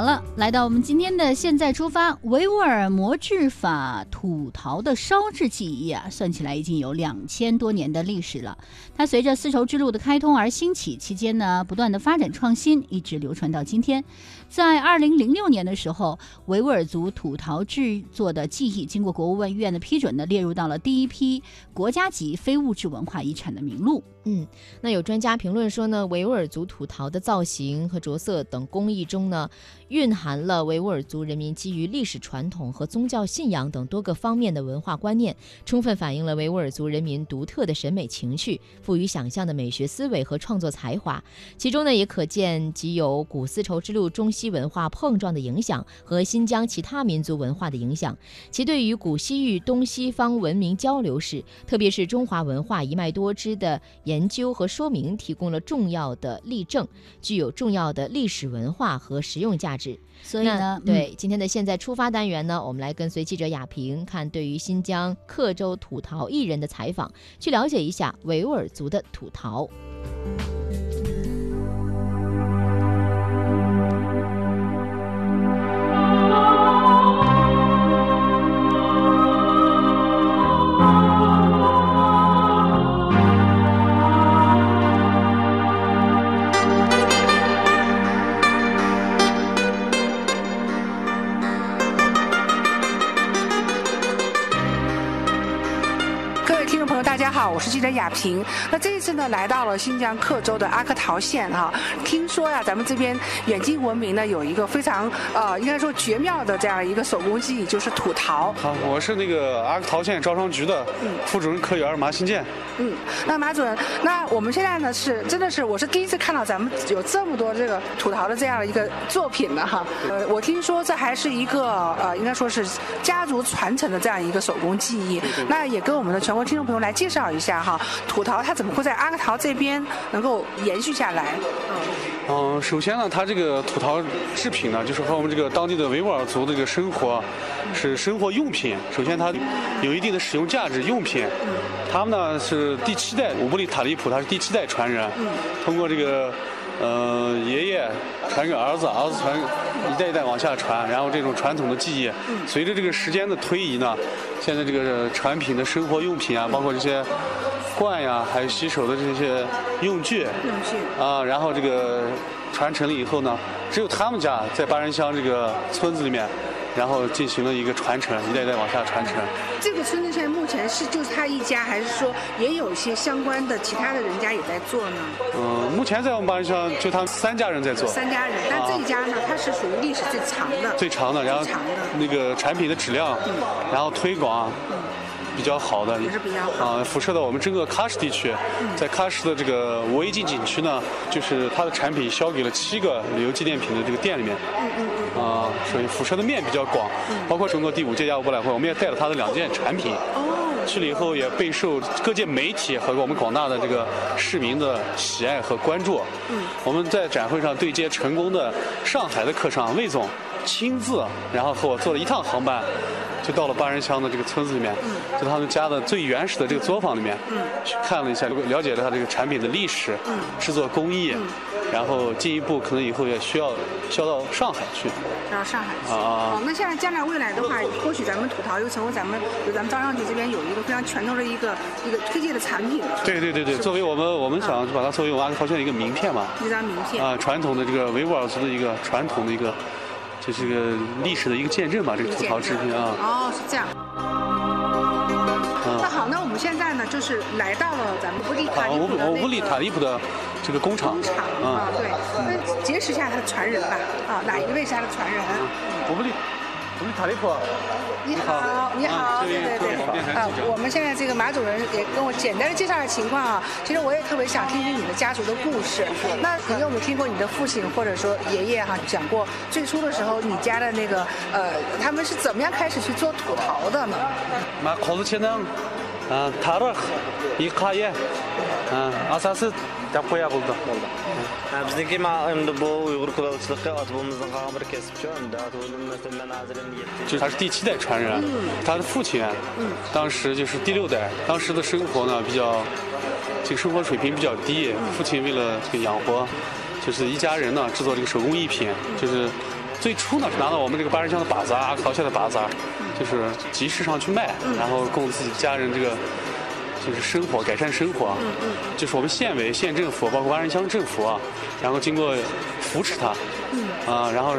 好了，来到我们今天的现在出发，维吾尔磨制法土陶的烧制技艺啊，算起来已经有两千多年的历史了。它随着丝绸之路的开通而兴起，期间呢不断的发展创新，一直流传到今天。在二零零六年的时候，维吾尔族土陶制作的技艺经过国务院院的批准呢，列入到了第一批国家级非物质文化遗产的名录。嗯，那有专家评论说呢，维吾尔族土陶的造型和着色等工艺中呢，蕴含了维吾尔族人民基于历史传统和宗教信仰等多个方面的文化观念，充分反映了维吾尔族人民独特的审美情趣、富于想象的美学思维和创作才华。其中呢，也可见集有古丝绸之路中西文化碰撞的影响和新疆其他民族文化的影响。其对于古西域东西方文明交流史，特别是中华文化一脉多支的。研究和说明提供了重要的例证，具有重要的历史文化和实用价值。所以呢，对今天的现在出发单元呢，我们来跟随记者亚平看对于新疆克州土陶艺人的采访，去了解一下维吾尔族的土陶。我是记者雅萍。那这一次呢，来到了新疆克州的阿克陶县哈。听说呀，咱们这边远近闻名呢，有一个非常呃，应该说绝妙的这样一个手工技艺，就是土陶。好，我是那个阿克陶县招商局的副主任科员马新建。嗯，那马主任，那我们现在呢是真的是我是第一次看到咱们有这么多这个土陶的这样一个作品呢哈。呃，我听说这还是一个呃，应该说是家族传承的这样一个手工技艺。那也跟我们的全国听众朋友来介绍一下。哈，土陶它怎么会在阿克陶这边能够延续下来？嗯，首先呢，它这个土陶制品呢，就是和我们这个当地的维吾尔族的这个生活是生活用品。首先它有一定的使用价值，用品。他们呢是第七代乌布里塔利普，他是第七代传人，通过这个。嗯，爷爷传给儿子，儿子传一代一代往下传，然后这种传统的技艺，随着这个时间的推移呢，现在这个产品的生活用品啊，包括这些罐呀，还有洗手的这些用具，用具啊，然后这个传承了以后呢，只有他们家在八人乡这个村子里面。然后进行了一个传承，一代代往下传承。这个村子现在目前是就是他一家，还是说也有一些相关的其他的人家也在做呢？嗯，目前在我们八人乡就他们三家人在做。三家人，但这一家呢，它是属于历史最长的。最长的，然后那个产品的质量，然后推广。比较好的，也是比较好。啊，辐射到我们整个喀什地区，在喀什的这个五 A 级景区呢，就是它的产品销给了七个旅游纪念品的这个店里面，嗯嗯嗯，啊，所以辐射的面比较广，包括中国第五届亚博览会，我们也带了它的两件产品，哦，去了以后也备受各界媒体和我们广大的这个市民的喜爱和关注，嗯，我们在展会上对接成功的上海的客商魏总。亲自，然后和我坐了一趟航班，就到了八人乡的这个村子里面，在他们家的最原始的这个作坊里面，去看了一下，了解了他这个产品的历史、制作工艺，然后进一步可能以后也需要销到上海去。销到上海去。啊哦，那现在将来未来的话，或许咱们吐陶又成为咱们，就咱们招商局这边有一个非常拳头的一个一个推荐的产品。对对对对，作为我们我们想把它作为我们阿克陶县的一个名片嘛。一张名片。啊，传统的这个维吾尔族的一个传统的一个。这是个历史的一个见证吧，这个土陶制品啊。哦，是这样。那好，那我们现在呢，就是来到了咱们乌里塔利普的乌里塔利普的这个工厂。工厂啊，对。那结识一下他的传人吧。啊，哪一位是他的传人？乌里。我们塔利普，你好，你好，对对对，啊，我们现在这个马主任也跟我简单的介绍下情况啊。其实我也特别想听听你的家族的故事。那你有没有听过你的父亲或者说爷爷哈讲过最初的时候你家的那个呃，他们是怎么样开始去做土陶的呢？马考子前呢，嗯，塔勒，伊卡耶，嗯，阿萨斯。就是他，：“，”是第七代传人？他的父亲，当时就是第六代，当时的生活呢比较，这个生活水平比较低，父亲为了这个养活，就是一家人呢制作这个手工艺品，就是最初呢是拿到我们这个八人乡的靶子，啊克陶县的靶子，就是集市上去卖，然后供自己家人这个。就是生活改善生活。啊。就是我们县委、县政府，包括万人乡政府啊，然后经过扶持他，啊，然后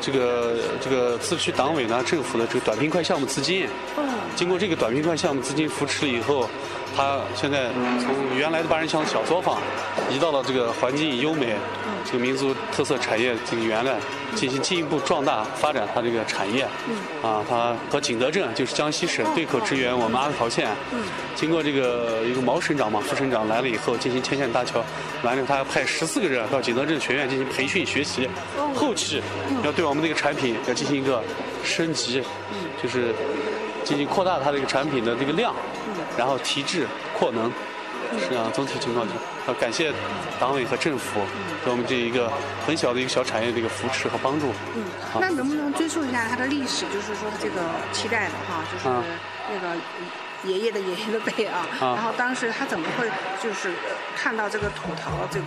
这个这个自治区党委呢、政府的这个短平快项目资金，经过这个短平快项目资金扶持了以后，它现在从原来的八人乡小作坊，移到了这个环境优美、这个民族特色产业这个园来，进行进一步壮大发展它这个产业。啊，它和景德镇就是江西省对口支援我们阿克陶县。经过这个一个毛省长嘛，副省长来了以后进行牵线搭桥，完了他要派十四个人到景德镇学院进行培训学习，后期要对我们这个产品要进行一个升级，就是进行扩大它这个产品的这个量，然后提质扩能。是啊，总体情况就要感谢党委和政府给我们这一个很小的一个小产业的一个扶持和帮助。嗯，那能不能追溯一下它的历史？就是说这个期待的哈，就是啊那个爷爷的爷爷的辈啊，啊然后当时他怎么会就是看到这个土陶这个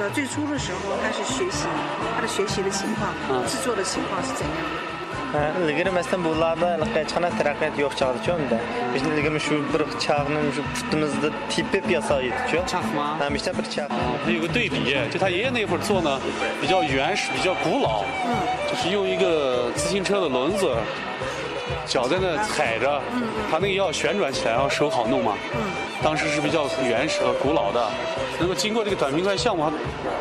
呃最初的时候他是学习他的学习的情况、嗯制作的情况是怎样的？他有个对比就他爷爷那会儿坐呢比较原始比较古老就是用一个自行车的轮子脚在那踩着，它那个要旋转起来，然后手好弄嘛。当时是比较原始和古老的，那么经过这个短平快项目，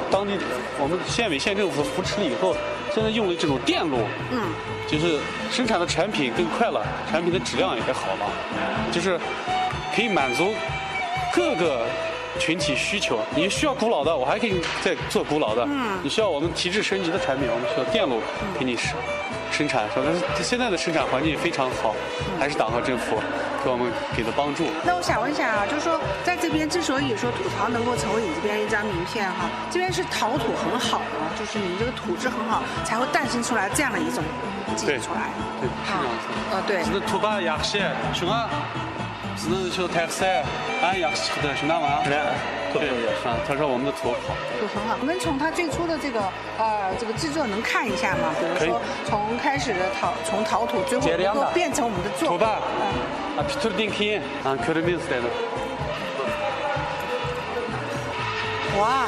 当地我们县委县政府扶持了以后，现在用了这种电路，嗯，就是生产的产品更快了，产品的质量也好了，就是可以满足各个群体需求。你需要古老的，我还可以再做古老的。嗯你需要我们提质升级的产品，我们需要电路给你生生产。但是现在的生产环境非常好，还是党和政府给我们给的帮助。那我想问一下啊，就是说在这边之所以说土陶能够成为你这边一张名片哈，这边是陶土很好呢，就是你这个土质很好，才会诞生出来这样的一种技对术出来。对，是这样子。呃，对。bizda tuba yaxshi shunga bizni shu taqsa an yaxshi chiqdi shunday 对也是啊他说我们的土好土很好我们从他最初的这个呃这个制作能看一下吗？比如说从开始的陶从陶土最后能够变成我们的作品哇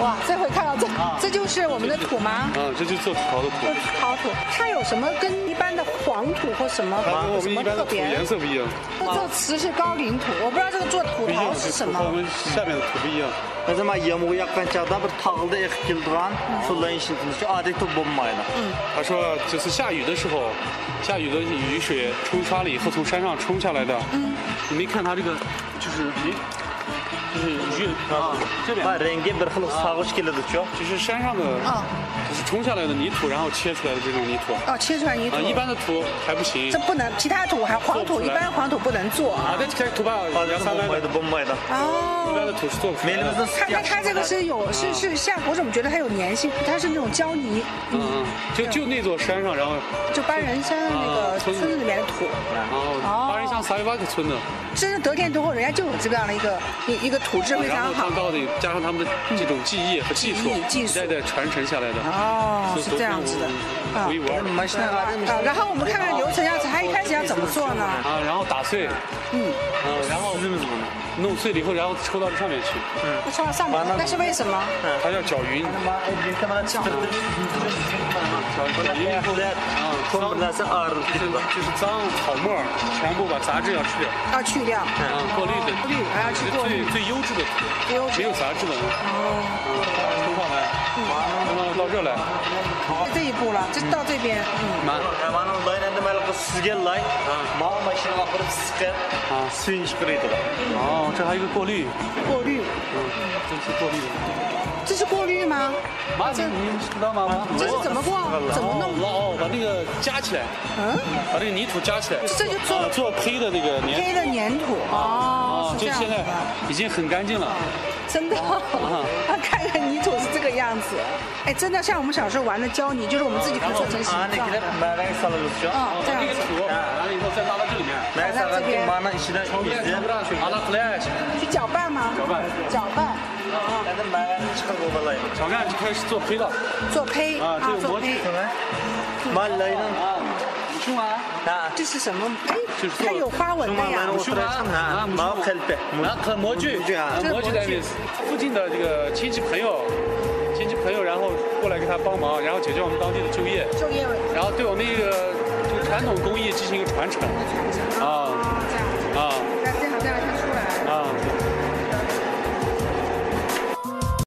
哇这回看到这这就是我们的土吗？嗯这就是做陶的土。陶土。它有什么跟一般的黄土或什么它跟我有什么们一般的土特别？颜色不一样，这个词是高岭土，我不知道这个做土陶，是什么。我们下面的土不一样。bir 他说，就是下雨的时候，下雨的雨水冲刷了以后从山上冲下来的。嗯，你没看它这个，就是啊，这边 va rangi bir xil sog'ish keladichu 就是山上的，啊就是冲下来的泥土，然后切出来的这种泥土。哦，切出来泥土啊，。一般的土还不行这。不能，其他土还黄土，一般黄土不能做啊。啊，这土吧两三百的 bo'lmaydi，bo'lmaydi 哦一般的土是做不出来的。menimizda 看看它这个是有是是像，我怎么觉得它有粘性？它是那种胶泥，嗯嗯，就就那座山上，然后就八人山那个啊村子里面的土。然后八人乡萨里巴克村的，真是得天独厚，人家就有这样的一个一一个土质非常好然后他。到底加上他们的这种技艺和技术一代代传承下来的，哦，是都这样子的。啊独一无二然后我们看看怎么做呢？啊，然后打碎，嗯，嗯，然后弄碎了以后，然后抽到这上面去，嗯，抽到上面，那是为什么？它要搅匀，搅。匀以后，啊，ko'm bir narsa og'riq 就是就是脏草沫儿全部把杂质要去掉，要去掉，啊，过滤的，过滤还要去过滤最最优质的土，没有杂质的，哦，嗯，冲上来，冲上到这儿来，这一步了，就到这边，嗯，满 chiqaradi 哦，这还有一个过滤，过滤，嗯，这是过滤的，这是过滤吗？妈，你你知道吗？这是怎么过？怎么弄？哦，把那个加起来，嗯，把这个泥土加起来，这就做啊做胚的那个粘胚的粘土哦，是这样子就现在，已经很干净了。真的，啊，看着泥土是这个样子，哎，真的像我们小时候玩的胶泥，就是我们自己可以做成形状。啊，这样。啊，完了以后再拉到这里面。这边。去搅拌吗？搅拌。搅拌。啊来。搅就开始做胚了。做胚。啊，来，我。啊，你去吗？有花纹的呀 Şunlardan。母熊啊，oturursan 啊，ha. 母 Mav 熊。kelpe. 然后模具，啊这是模具的模具意思。附近的这个亲戚朋友，亲戚朋友，然后过来给他帮忙，然后解决我们当地的就业，就业为然后对我们一个这个传统工艺进行一个传承。啊，这样